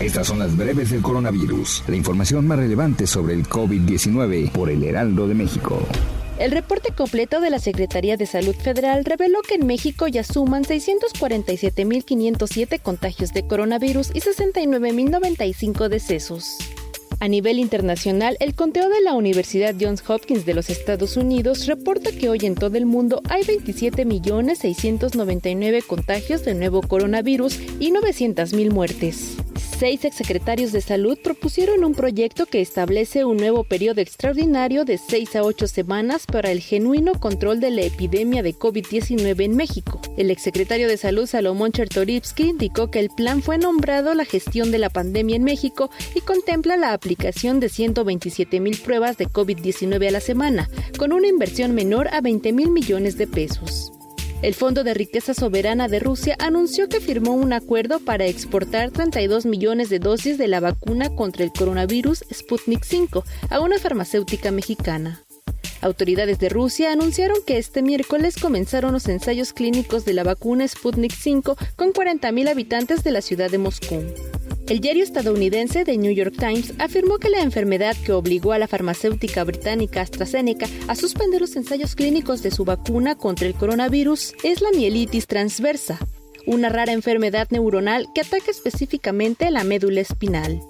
Estas son las breves del coronavirus, la información más relevante sobre el COVID-19 por el Heraldo de México. El reporte completo de la Secretaría de Salud Federal reveló que en México ya suman 647.507 contagios de coronavirus y 69.095 decesos. A nivel internacional, el conteo de la Universidad Johns Hopkins de los Estados Unidos reporta que hoy en todo el mundo hay 27.699 contagios de nuevo coronavirus y 900.000 muertes. Seis exsecretarios de salud propusieron un proyecto que establece un nuevo periodo extraordinario de seis a ocho semanas para el genuino control de la epidemia de COVID-19 en México. El exsecretario de Salud Salomón Chertorivsky indicó que el plan fue nombrado la gestión de la pandemia en México y contempla la aplicación de 127 mil pruebas de COVID-19 a la semana, con una inversión menor a 20 mil millones de pesos. El Fondo de Riqueza Soberana de Rusia anunció que firmó un acuerdo para exportar 32 millones de dosis de la vacuna contra el coronavirus Sputnik V a una farmacéutica mexicana. Autoridades de Rusia anunciaron que este miércoles comenzaron los ensayos clínicos de la vacuna Sputnik V con 40.000 habitantes de la ciudad de Moscú. El diario estadounidense The New York Times afirmó que la enfermedad que obligó a la farmacéutica británica AstraZeneca a suspender los ensayos clínicos de su vacuna contra el coronavirus es la mielitis transversa, una rara enfermedad neuronal que ataca específicamente la médula espinal.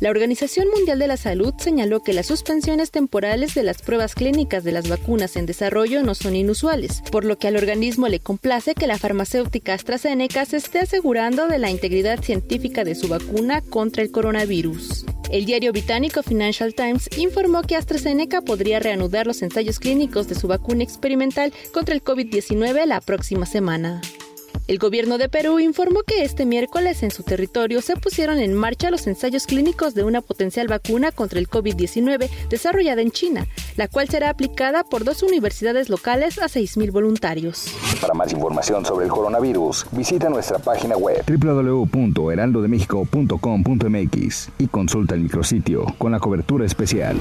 La Organización Mundial de la Salud señaló que las suspensiones temporales de las pruebas clínicas de las vacunas en desarrollo no son inusuales, por lo que al organismo le complace que la farmacéutica AstraZeneca se esté asegurando de la integridad científica de su vacuna contra el coronavirus. El diario británico Financial Times informó que AstraZeneca podría reanudar los ensayos clínicos de su vacuna experimental contra el COVID-19 la próxima semana. El gobierno de Perú informó que este miércoles en su territorio se pusieron en marcha los ensayos clínicos de una potencial vacuna contra el COVID-19 desarrollada en China, la cual será aplicada por dos universidades locales a 6.000 voluntarios. Para más información sobre el coronavirus, visita nuestra página web www.heraldodemexico.com.mx y consulta el micrositio con la cobertura especial.